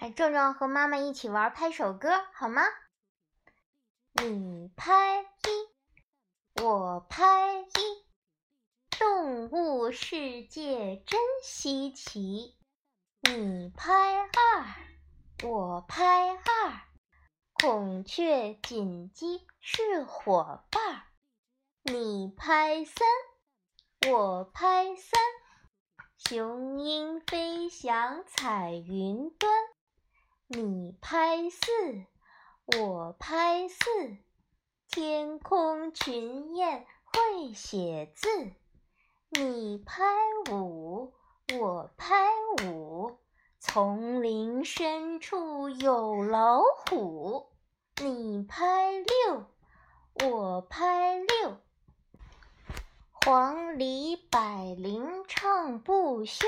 来，壮壮和妈妈一起玩拍手歌，好吗？你拍一，我拍一，动物世界真稀奇。你拍二，我拍二，孔雀锦鸡是伙伴。你拍三，我拍三，雄鹰飞翔彩云端。你拍四，我拍四，天空群雁会写字。你拍五，我拍五，丛林深处有老虎。你拍六，我拍六，黄鹂百灵唱不休。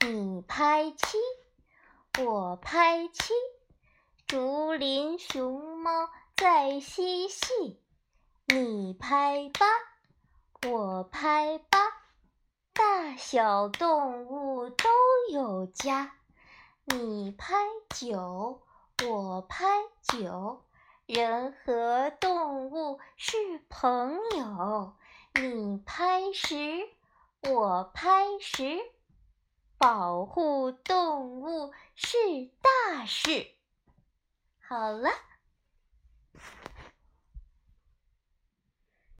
你拍七。我拍七，竹林熊猫在嬉戏。你拍八，我拍八，大小动物都有家。你拍九，我拍九，人和动物是朋友。你拍十，我拍十。保护动物是大事。好了。